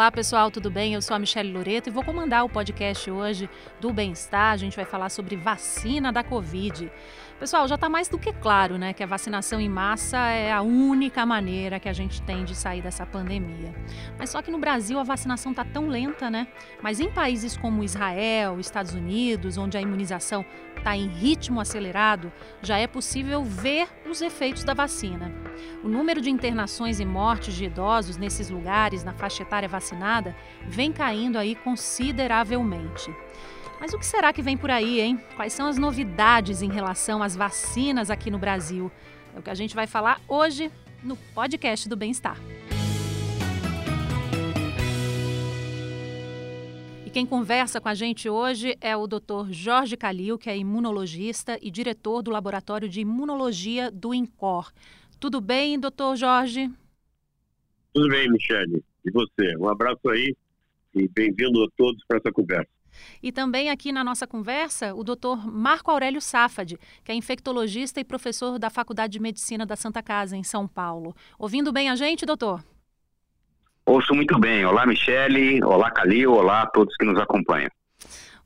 Olá pessoal, tudo bem? Eu sou a Michelle Loreto e vou comandar o podcast hoje do Bem-Estar. A gente vai falar sobre vacina da Covid. Pessoal, já está mais do que claro né, que a vacinação em massa é a única maneira que a gente tem de sair dessa pandemia. Mas só que no Brasil a vacinação está tão lenta, né? Mas em países como Israel, Estados Unidos, onde a imunização está em ritmo acelerado, já é possível ver os efeitos da vacina. O número de internações e mortes de idosos nesses lugares, na faixa etária vacinada, vem caindo aí consideravelmente. Mas o que será que vem por aí, hein? Quais são as novidades em relação às vacinas aqui no Brasil? É o que a gente vai falar hoje no podcast do Bem-Estar. E quem conversa com a gente hoje é o Dr. Jorge Calil, que é imunologista e diretor do Laboratório de Imunologia do INCOR. Tudo bem, doutor Jorge? Tudo bem, Michele. E você? Um abraço aí e bem-vindo a todos para essa conversa. E também aqui na nossa conversa, o Dr. Marco Aurélio Safad, que é infectologista e professor da Faculdade de Medicina da Santa Casa, em São Paulo. Ouvindo bem a gente, doutor? Ouço muito bem. Olá, Michele. Olá, Calil. Olá a todos que nos acompanham.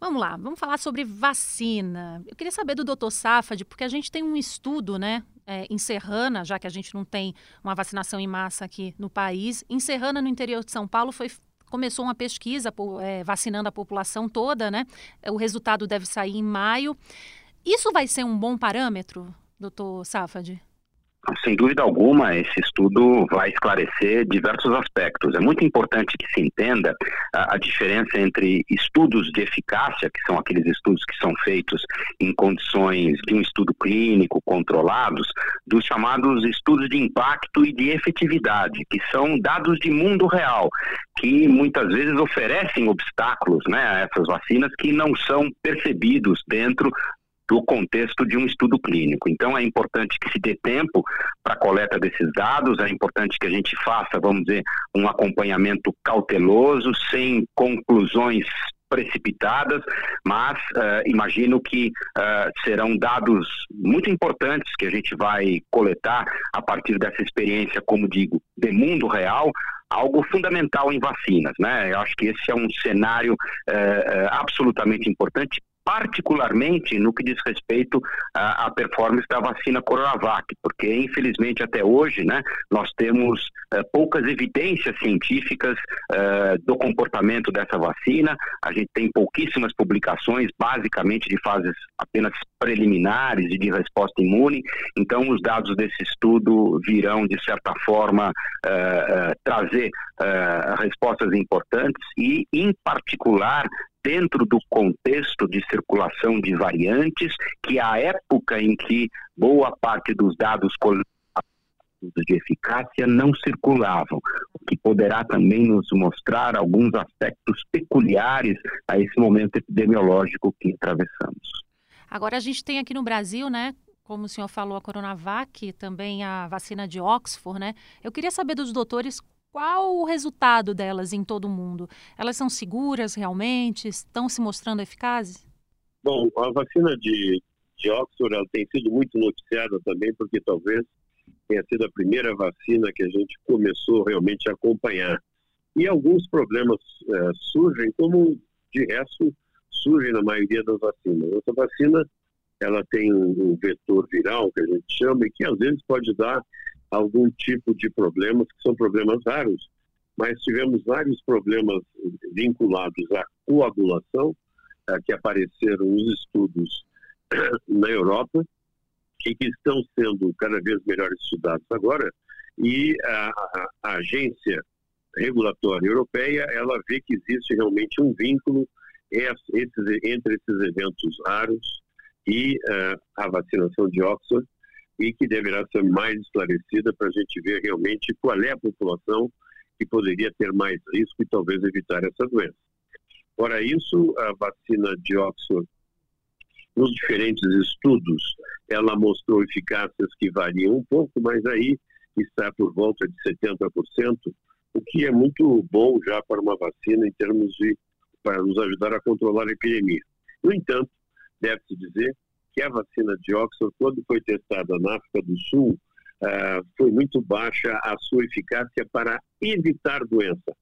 Vamos lá, vamos falar sobre vacina. Eu queria saber do doutor Safad, porque a gente tem um estudo, né, é, em Serrana, já que a gente não tem uma vacinação em massa aqui no país. Em Serrana, no interior de São Paulo, foi começou uma pesquisa é, vacinando a população toda, né? O resultado deve sair em maio. Isso vai ser um bom parâmetro, doutor Safad? Sem dúvida alguma, esse estudo vai esclarecer diversos aspectos. É muito importante que se entenda a, a, diferença entre estudos de eficácia, que são aqueles estudos que são feitos em condições de um estudo clínico controlados, dos chamados estudos de impacto e de efetividade, que são dados de mundo real, que muitas vezes oferecem obstáculos né, a essas vacinas que não são percebidos dentro do contexto de um estudo clínico. Então é importante que se dê tempo para a coleta desses dados, é importante que a gente faça, vamos dizer, um acompanhamento cauteloso, sem conclusões precipitadas, mas uh, imagino que uh, serão dados muito importantes que a gente vai coletar a partir dessa experiência, como digo, de mundo real, algo fundamental em vacinas, né? Eu acho que esse é um cenário uh, absolutamente importante particularmente no que diz respeito à, performance da vacina Coronavac, porque infelizmente até hoje, né, nós temos uh, poucas evidências científicas uh, do comportamento dessa vacina. A gente tem pouquíssimas publicações, basicamente de fases apenas preliminares e de resposta imune. Então, os dados desse estudo virão de certa forma uh, trazer respostas importantes e, em particular, dentro do contexto de circulação de variantes, que a época em que boa parte dos dados de eficácia não circulavam, o que poderá também nos mostrar alguns aspectos peculiares a esse momento epidemiológico que atravessamos. Agora a gente tem aqui no Brasil, né, como o senhor falou, a Coronavac, também a vacina de Oxford, né? Eu queria saber dos doutores qual o resultado delas em todo o mundo? Elas são seguras realmente? Estão se mostrando eficazes? Bom, a vacina de, de Oxford ela tem sido muito noticiada também, porque talvez tenha sido a primeira vacina que a gente começou realmente a acompanhar. E alguns problemas é, surgem, como de resto surgem na maioria das vacinas. Essa vacina ela tem um vetor viral, que a gente chama, e que às vezes pode dar algum tipo de problemas que são problemas raros, mas tivemos vários problemas vinculados à coagulação, eh, que apareceram nos estudos na Europa e que estão sendo cada vez melhor estudados agora, e a, a, a agência regulatória europeia, ela vê que existe realmente um vínculo esses, entre esses eventos raros e uh, a vacinação de Oxford, e que deverá ser mais esclarecida para a gente ver realmente qual é a população que poderia ter mais risco e talvez evitar essa doença. Fora isso, a vacina de Oxford, nos diferentes estudos, ela mostrou eficácias que variam um pouco, mas aí está por volta de 70%, o que é muito bom já para uma vacina em termos de para nos ajudar a controlar a epidemia. No entanto, deve-se dizer que a vacina de Oxford, quando foi testada na África do Sul, uh, foi muito baixa a sua eficácia para evitar doença,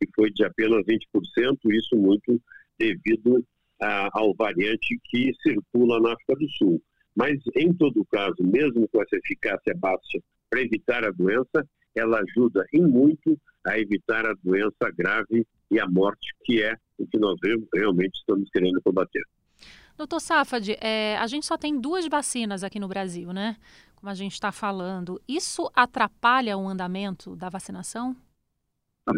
que foi de apenas 20%, isso muito devido uh, ao variante que circula na África do Sul. Mas, em todo caso, mesmo com essa eficácia baixa para evitar a doença, ela ajuda em muito a evitar a doença grave e a morte, que é o que nós realmente estamos querendo combater. Doutor Safad, é, a gente só tem duas vacinas aqui no Brasil, né? Como a gente está falando. Isso atrapalha o andamento da vacinação?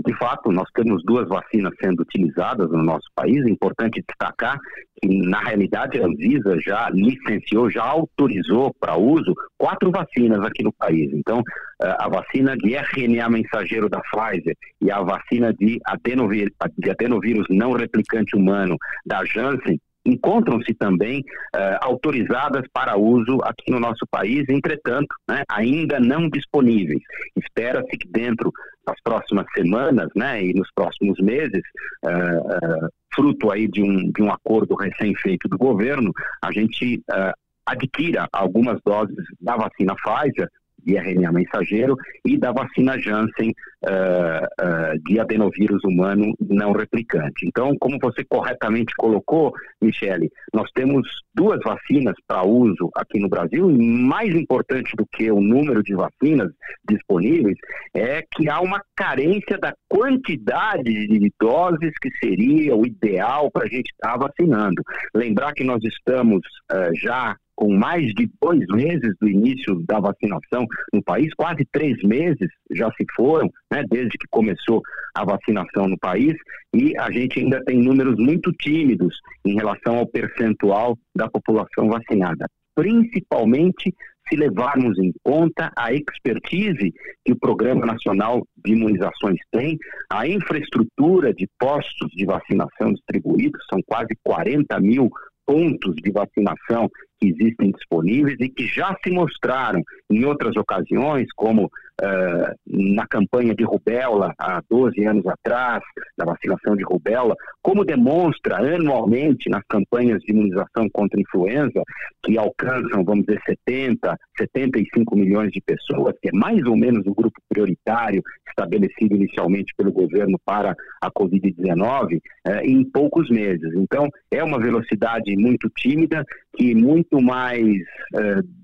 De fato, nós temos duas vacinas sendo utilizadas no nosso país. É importante destacar que, na realidade, a Anvisa já licenciou, já autorizou para uso quatro vacinas aqui no país. Então, a vacina de RNA mensageiro da Pfizer e a vacina de adenovírus, de adenovírus não replicante humano da Janssen encontram-se também uh, autorizadas para uso aqui no nosso país, entretanto, né, ainda não disponíveis. Espera-se que dentro das próximas semanas né, e nos próximos meses, uh, uh, fruto aí de um, de um acordo recém-feito do governo, a gente adquira algumas doses da vacina Pfizer de RNA mensageiro e da vacina Janssen uh, uh, de adenovírus humano não replicante. Então, como você corretamente colocou, Michele, nós temos duas vacinas para uso aqui no Brasil e mais importante do que o número de vacinas disponíveis é que há uma carência da quantidade de doses que seria o ideal para a gente estar tá vacinando. Lembrar que nós estamos uh, já com mais de dois meses do início da vacinação no país, quase três meses já se foram, né, desde que começou a vacinação no país, e a gente ainda tem números muito tímidos em relação ao percentual da população vacinada, principalmente se levarmos em conta a expertise que o Programa Nacional de Imunizações tem, a infraestrutura de postos de vacinação distribuídos, são quase 40 mil pontos de vacinação que existem disponíveis e que já se mostraram em outras ocasiões, como uh, na campanha de rubéola há 12 anos atrás, da vacinação de rubéola, como demonstra anualmente nas campanhas de imunização contra influenza, que alcançam, vamos dizer, 70, 75 milhões de pessoas, que é mais ou menos o grupo prioritário estabelecido inicialmente pelo governo para a Covid-19, uh, em poucos meses. Então, é uma velocidade muito tímida que muito mais uh,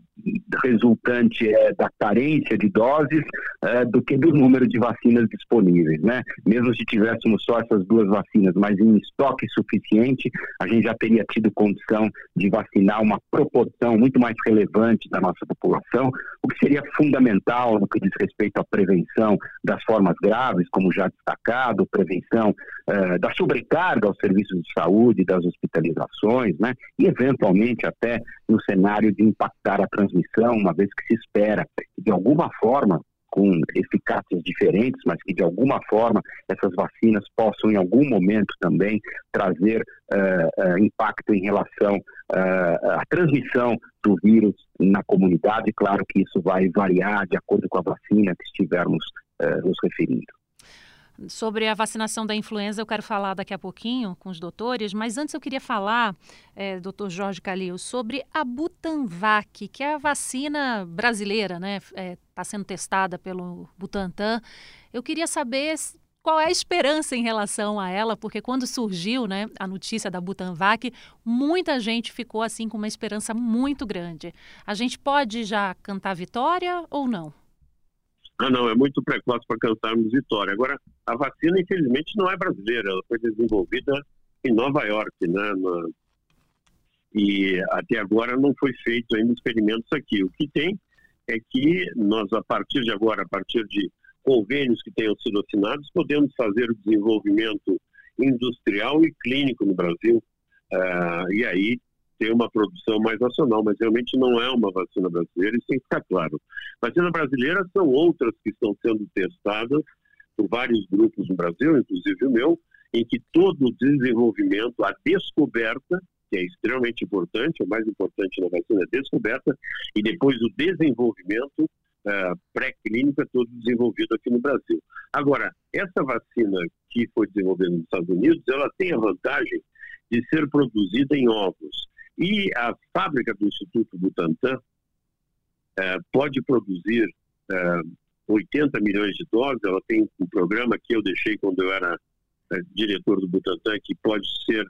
resultante é, da carência de doses é, do que do número de vacinas disponíveis, né? Mesmo se tivéssemos só essas duas vacinas, mas em estoque suficiente, a gente já teria tido condição de vacinar uma proporção muito mais relevante da nossa população, o que seria fundamental no que diz respeito à prevenção das formas graves, como já destacado, prevenção é, da sobrecarga aos serviços de saúde, das hospitalizações, né? E eventualmente até no cenário de impactar a transmissão uma vez que se espera que, de alguma forma, com eficácias diferentes, mas que de alguma forma essas vacinas possam em algum momento também trazer uh, uh, impacto em relação uh, à transmissão do vírus na comunidade. Claro que isso vai variar de acordo com a vacina que estivermos nos referindo. Sobre a vacinação da influenza, eu quero falar daqui a pouquinho com os doutores, mas antes eu queria falar, é, doutor Jorge Calil, sobre a Butanvac, que é a vacina brasileira, né? Está é, tá sendo testada pelo Butantan. Eu queria saber qual é a esperança em relação a ela, porque quando surgiu né, a notícia da Butanvac, muita gente ficou assim com uma esperança muito grande. A gente pode já cantar vitória ou não? Ah, não, é muito precoce para cantarmos vitória. Agora, a vacina, infelizmente, não é brasileira, ela foi desenvolvida em Nova York, né? Na... E até agora não foi feito ainda experimentos aqui. O que tem é que nós, a partir de agora, a partir de convênios que tenham sido assinados, podemos fazer o desenvolvimento industrial e clínico no Brasil. Uh, e aí ter uma produção mais nacional, mas realmente não é uma vacina brasileira, isso tem que ficar claro. Vacina brasileira são outras que estão sendo testadas por vários grupos no Brasil, inclusive o meu, em que todo o desenvolvimento, a descoberta, que é extremamente importante, o mais importante na vacina é a descoberta, e depois o desenvolvimento uh, pré-clínico é todo desenvolvido aqui no Brasil. Agora, essa vacina que foi desenvolvida nos Estados Unidos, ela tem a vantagem de ser produzida em ovos. E a fábrica do Instituto Butantan uh, pode produzir uh, 80 milhões de doses. Ela tem um programa que eu deixei quando eu era uh, diretor do Butantan, que pode ser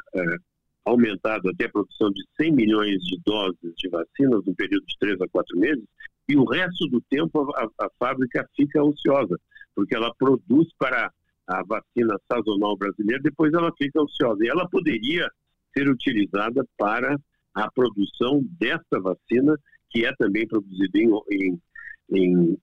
aumentado até a produção de 100 milhões de doses de vacinas no período de 3 a 4 meses, e o resto do tempo a, a, fábrica fica ociosa, porque ela produz para a vacina sazonal brasileira, depois ela fica ociosa. E ela poderia ser utilizada para a produção desta vacina, que é também produzida em, em, em,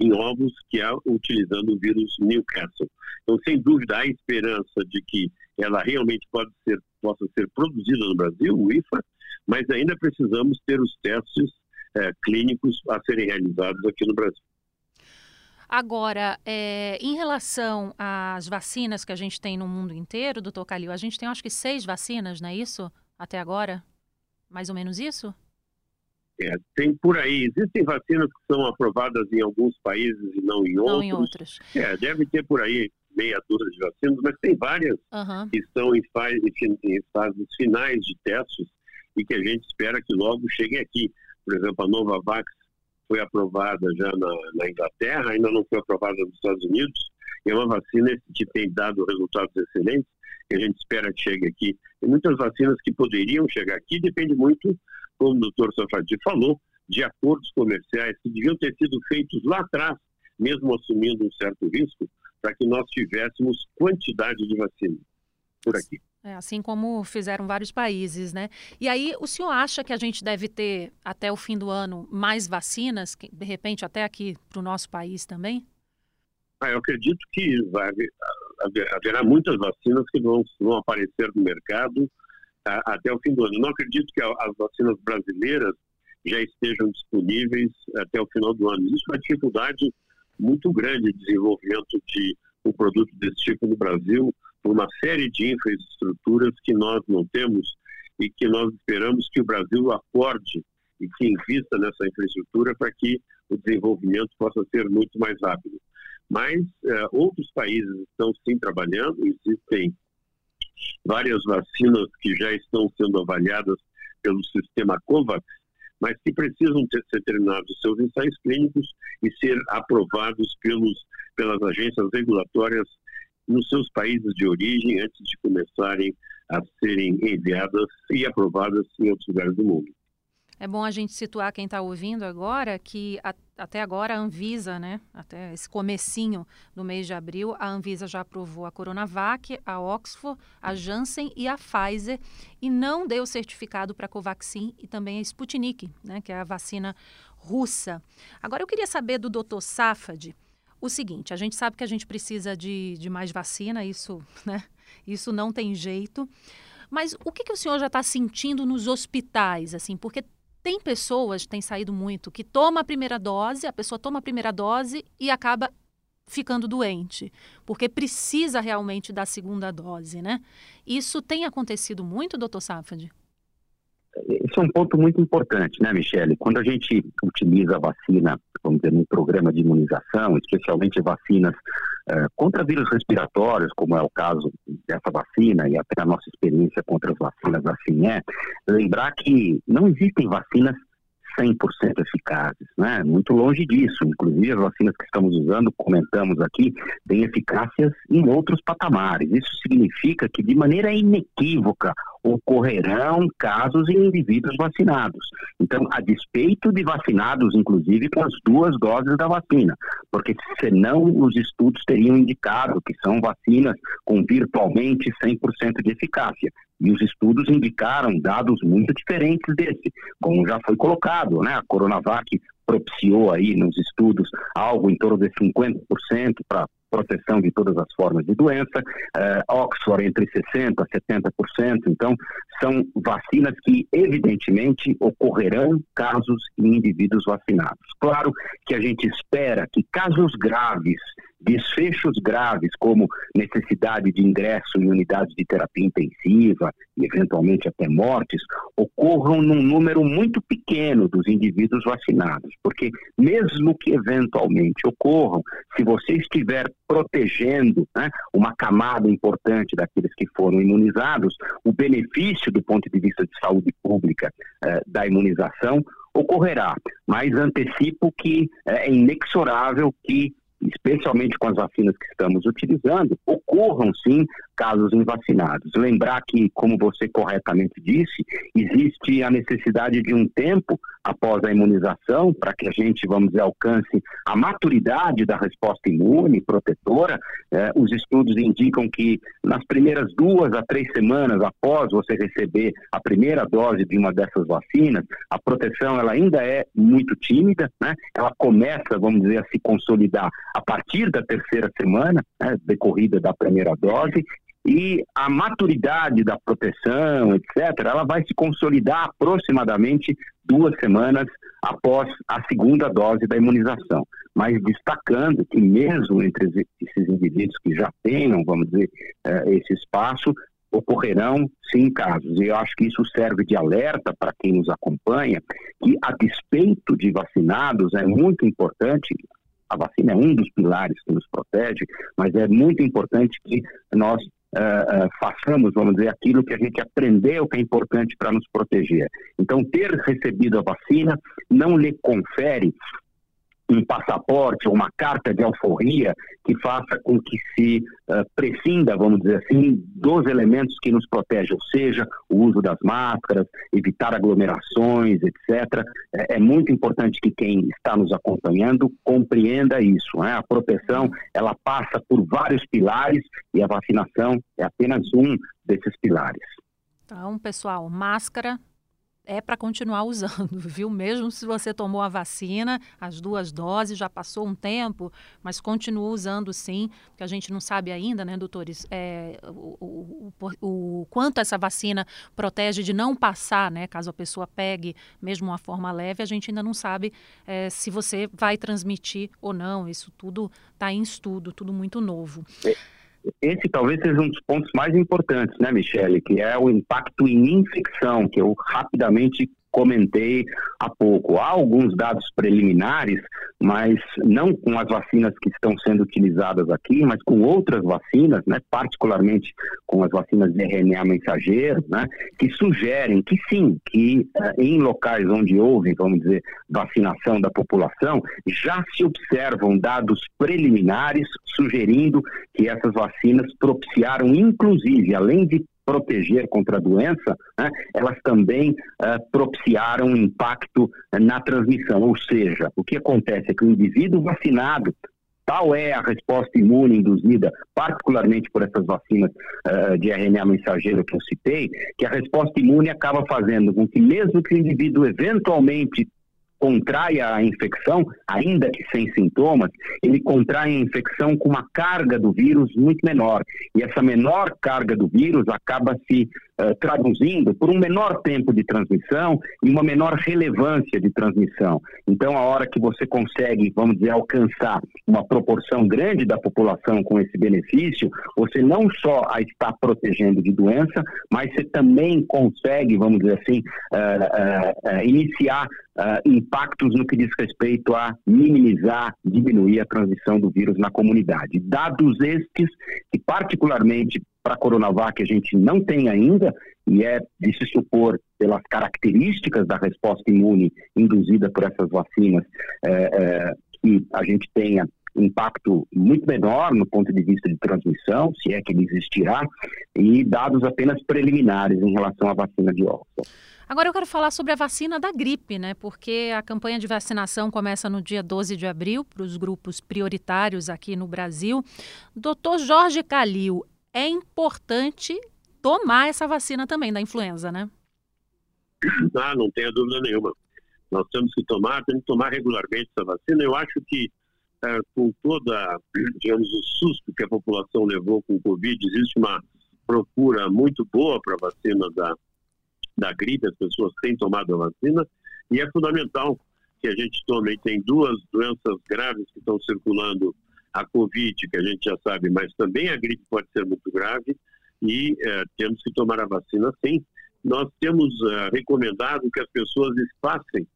em ovos, que é utilizando o vírus Newcastle. Então, sem dúvida, há esperança de que ela realmente pode ser, possa ser produzida no Brasil, o IFA, mas ainda precisamos ter os testes é, clínicos a serem realizados aqui no Brasil. Agora, é, em relação às vacinas que a gente tem no mundo inteiro, doutor Calil, a gente tem acho que seis vacinas, não é isso? Até agora? Mais ou menos isso? É, tem por aí. Existem vacinas que são aprovadas em alguns países e não em não outros. Não em outros. É, deve ter por aí meia dúzia de vacinas, mas tem várias uhum. que estão em, fase, em fases finais de testes e que a gente espera que logo cheguem aqui. Por exemplo, a Novavax foi aprovada já na, na Inglaterra, ainda não foi aprovada nos Estados Unidos, e é uma vacina que tem dado resultados excelentes, que a gente espera que chegue aqui. Tem muitas vacinas que poderiam chegar aqui, depende muito, como o doutor Safadi falou, de acordos comerciais que deviam ter sido feitos lá atrás, mesmo assumindo um certo risco, para que nós tivéssemos quantidade de vacina por aqui. É, assim como fizeram vários países, né? E aí, o senhor acha que a gente deve ter, até o fim do ano, mais vacinas, de repente até aqui para o nosso país também? Ah, eu acredito que vai, haverá muitas vacinas que vão, vão aparecer no mercado a, até o fim do ano. Não acredito que as vacinas brasileiras já estejam disponíveis até o final do ano. Isso é uma dificuldade muito grande de desenvolvimento de um produto desse tipo no Brasil, por uma série de infraestruturas que nós não temos e que nós esperamos que o Brasil acorde e que invista nessa infraestrutura para que o desenvolvimento possa ser muito mais rápido. Mas eh, outros países estão sim trabalhando, existem várias vacinas que já estão sendo avaliadas pelo sistema COVAX, mas que precisam ter, ser terminados seus ensaios clínicos e ser aprovados pelos, pelas agências regulatórias nos seus países de origem antes de começarem a serem enviadas e aprovadas em outros lugares do mundo. É bom a gente situar quem está ouvindo agora que a, até agora a Anvisa, né, até esse comecinho do mês de abril, a Anvisa já aprovou a Coronavac, a Oxford, a Janssen e a Pfizer e não deu certificado para a Covaxin e também a Sputnik, né, que é a vacina russa. Agora eu queria saber do Dr. Safad o seguinte, a gente sabe que a gente precisa de, de mais vacina, isso, né, isso não tem jeito. Mas o que, que o senhor já está sentindo nos hospitais, assim, porque tem pessoas, tem saído muito, que toma a primeira dose, a pessoa toma a primeira dose e acaba ficando doente, porque precisa realmente da segunda dose, né? Isso tem acontecido muito, doutor Safad? Esse é um ponto muito importante, né, Michele? Quando a gente utiliza a vacina, vamos dizer, num programa de imunização, especialmente vacinas uh, contra vírus respiratórios, como é o caso dessa vacina e até a nossa experiência contra as vacinas assim é, lembrar que não existem vacinas 100% eficazes, né? Muito longe disso. Inclusive, as vacinas que estamos usando, comentamos aqui, têm eficácias em outros patamares. Isso significa que, de maneira inequívoca, ocorrerão casos em indivíduos vacinados. Então, a despeito de vacinados, inclusive, com as duas doses da vacina, porque senão os estudos teriam indicado que são vacinas com virtualmente 100% de eficácia. E os estudos indicaram dados muito diferentes desse, como já foi colocado, né? A Coronavac propiciou aí nos estudos algo em torno de 50% para proteção de todas as formas de doença, uh, Oxford entre 60% a 70%, então são vacinas que evidentemente ocorrerão casos em indivíduos vacinados. Claro que a gente espera que casos graves desfechos graves, como necessidade de ingresso em unidades de terapia intensiva e eventualmente até mortes, ocorram num número muito pequeno dos indivíduos vacinados, porque mesmo que eventualmente ocorram, se você estiver protegendo né, uma camada importante daqueles que foram imunizados, o benefício do ponto de vista de saúde pública eh, da imunização ocorrerá. Mas antecipo que é inexorável que especialmente com as vacinas que estamos utilizando, ocorram sim casos em vacinados. Lembrar que, como você corretamente disse, existe a necessidade de um tempo após a imunização para que a gente, vamos dizer, alcance a maturidade da resposta imune protetora. Eh, os estudos indicam que nas primeiras duas a três semanas após você receber a primeira dose de uma dessas vacinas, a proteção ela ainda é muito tímida, né? Ela começa, vamos dizer, a se consolidar a partir da terceira semana, né, decorrida da primeira dose, e a maturidade da proteção, etc., ela vai se consolidar aproximadamente duas semanas após a segunda dose da imunização. Mas destacando que mesmo entre esses indivíduos que já tenham, vamos dizer, eh, esse espaço, ocorrerão sim casos. E eu acho que isso serve de alerta para quem nos acompanha, que a despeito de vacinados é muito importante a vacina é um dos pilares que nos protege, mas é muito importante que nós uh, uh, façamos, vamos dizer, aquilo que a gente aprendeu que é importante para nos proteger. Então, ter recebido a vacina não lhe confere um passaporte ou uma carta de alforria que faça com que se uh, prescinda, vamos dizer assim, dos elementos que nos protegem, ou seja, o uso das máscaras, evitar aglomerações, etc. É, é muito importante que quem está nos acompanhando compreenda isso. Né? A proteção ela passa por vários pilares e a vacinação é apenas um desses pilares. Então, pessoal, máscara, é para continuar usando, viu? Mesmo se você tomou a vacina, as duas doses, já passou um tempo, mas continua usando sim, porque a gente não sabe ainda, né, doutores, é, o, o, o, o, quanto essa vacina protege de não passar, né, caso a pessoa pegue mesmo uma forma leve, a gente ainda não sabe é, se você vai transmitir ou não. Isso tudo está em estudo, tudo muito novo. É esse talvez seja um dos pontos mais importantes, né, Michele, que é o impacto em infecção, que eu rapidamente comentei há pouco. Há alguns dados preliminares, mas não com as vacinas que estão sendo utilizadas aqui, mas com outras vacinas, né, particularmente com as vacinas de RNA mensageiro, né, que sugerem que sim, que uh, em locais onde houve, vamos dizer, vacinação da população, já se observam dados preliminares sugerindo que essas vacinas propiciaram, inclusive, além de proteger contra a doença, né, elas também uh, propiciaram um impacto na transmissão. Ou seja, o que acontece é que o indivíduo vacinado Tal é a resposta imune induzida, particularmente por essas vacinas uh, de RNA mensageiro que eu citei, que a resposta imune acaba fazendo com que, mesmo que o indivíduo eventualmente contrai a infecção, ainda que sem sintomas, ele contrai a infecção com uma carga do vírus muito menor. E essa menor carga do vírus acaba se uh, traduzindo por um menor tempo de transmissão e uma menor relevância de transmissão. Então, a hora que você consegue, vamos dizer, alcançar uma proporção grande da população com esse benefício, você não só a está protegendo de doença, mas você também consegue, vamos dizer assim, uh, uh, iniciar impactos no que diz respeito a minimizar, diminuir a transmissão do vírus na comunidade. Dados estes que, particularmente para a Coronavac a gente não tem ainda, e é de se supor, pelas características da resposta imune induzida por essas vacinas, é, é, que a gente tenha impacto muito menor no ponto de vista de transmissão, se é que ele existirá, e dados apenas preliminares em relação à vacina de Oxford. Agora eu quero falar sobre a vacina da gripe, né? Porque a campanha de vacinação começa no dia 12 de abril para os grupos prioritários aqui no Brasil. Doutor Jorge Calil, é importante tomar essa vacina também da influenza, né? Ah, não tenha dúvida nenhuma. Nós temos que tomar, temos que tomar regularmente essa vacina. Eu acho que é, com toda, digamos, o susto que a população levou com o Covid, existe uma procura muito boa para a vacina da, da gripe, as pessoas têm tomado a vacina, e é fundamental que a gente tome. Tem duas doenças graves que estão circulando a Covid, que a gente já sabe, mas também a gripe pode ser muito grave e é, temos que tomar a vacina sim. Nós temos é, recomendado que as pessoas espassem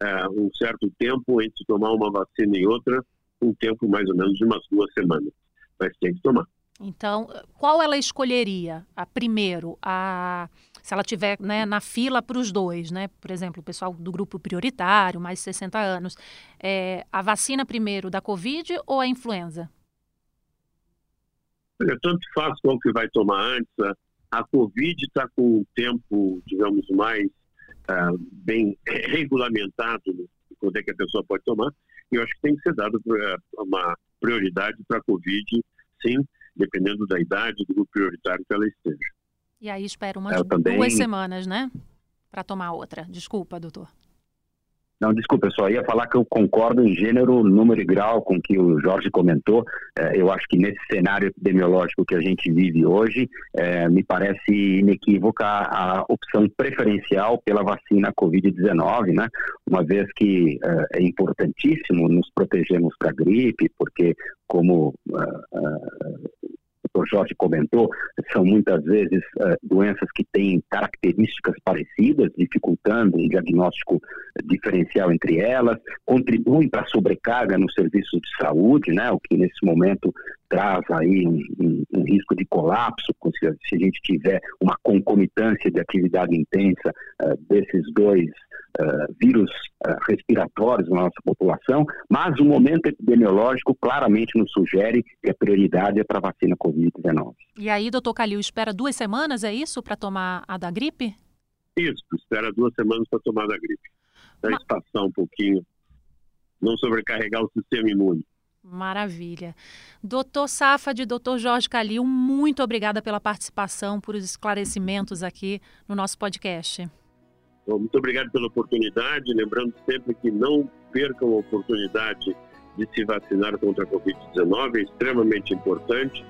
é, um certo tempo entre tomar uma vacina e outra, um tempo mais ou menos de umas duas semanas, mas tem que tomar. Então, qual ela escolheria? A primeiro, a se ela tiver né, na fila para os dois, né? Por exemplo, o pessoal do grupo prioritário, mais de 60 anos, é, a vacina primeiro da Covid ou a influenza? Olha, tanto faz qual que vai tomar antes. A, Covid está com um tempo, digamos, mais uh, bem regulamentado quando é que a pessoa pode tomar. E eu acho que tem que ser dado uma prioridade para a Covid, sim, dependendo da idade do grupo prioritário que ela esteja. E aí espera umas também... duas semanas, né? Para tomar outra. Desculpa, doutor. Não, desculpa, eu só ia falar que eu concordo em gênero, número e grau com o que o Jorge comentou. É, eu acho que nesse cenário epidemiológico que a gente vive hoje, é, me parece inequívoca a opção preferencial pela vacina Covid-19, né? Uma vez que é, é importantíssimo nos protegermos para a gripe, porque como é, é, o Jorge comentou, são muitas vezes uh, doenças que têm características parecidas, dificultando um diagnóstico diferencial entre elas, contribuem para a sobrecarga nos serviços de saúde, né, o que nesse momento traz aí um, um, um risco de colapso, se a gente tiver uma concomitância de atividade intensa uh, desses dois uh, vírus uh, respiratórios na nossa população, mas o momento epidemiológico claramente nos sugere que a prioridade é para a vacina Covid-19. E aí, doutor Calil, espera duas semanas, é isso, para tomar a da gripe? Isso, espera duas semanas para tomar a da gripe. Para mas... espaçar um pouquinho, não sobrecarregar o sistema imune. Maravilha. Doutor Safad, doutor Jorge Calil, muito obrigada pela participação, por os esclarecimentos aqui no nosso podcast. Muito obrigado pela oportunidade. Lembrando sempre que não percam a oportunidade de se vacinar contra a Covid-19, é extremamente importante.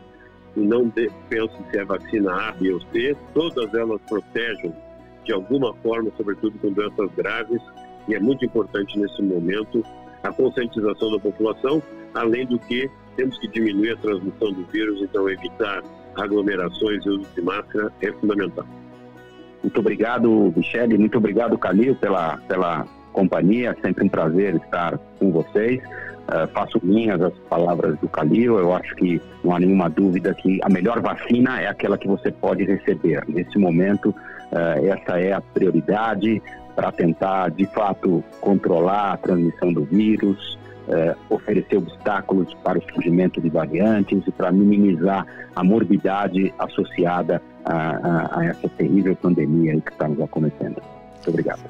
E não pense se é vacina A, B ou C, todas elas protegem de alguma forma, sobretudo com doenças graves, e é muito importante nesse momento a conscientização da população, além do que temos que diminuir a transmissão do vírus, então evitar aglomerações e uso de máscara é fundamental. Muito obrigado, Michele, muito obrigado, Calil, pela, pela companhia, sempre um prazer estar com vocês. Uh, faço minhas as palavras do Calil, eu acho que não há nenhuma dúvida que a melhor vacina é aquela que você pode receber. Nesse momento, uh, essa é a prioridade para tentar, de fato, controlar a transmissão do vírus, uh, oferecer obstáculos para o surgimento de variantes e para minimizar a morbidade associada a, a, a essa terrível pandemia que está nos acometendo. Muito obrigado.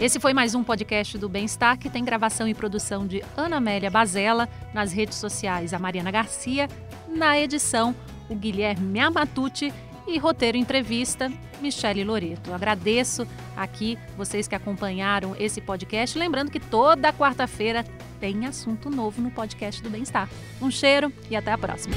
Esse foi mais um podcast do Bem-Estar, que tem gravação e produção de Ana Amélia Bazella, nas redes sociais a Mariana Garcia, na edição o Guilherme Amatucci e roteiro entrevista Michele Loreto. Agradeço aqui vocês que acompanharam esse podcast, lembrando que toda quarta-feira tem assunto novo no podcast do Bem-Estar. Um cheiro e até a próxima.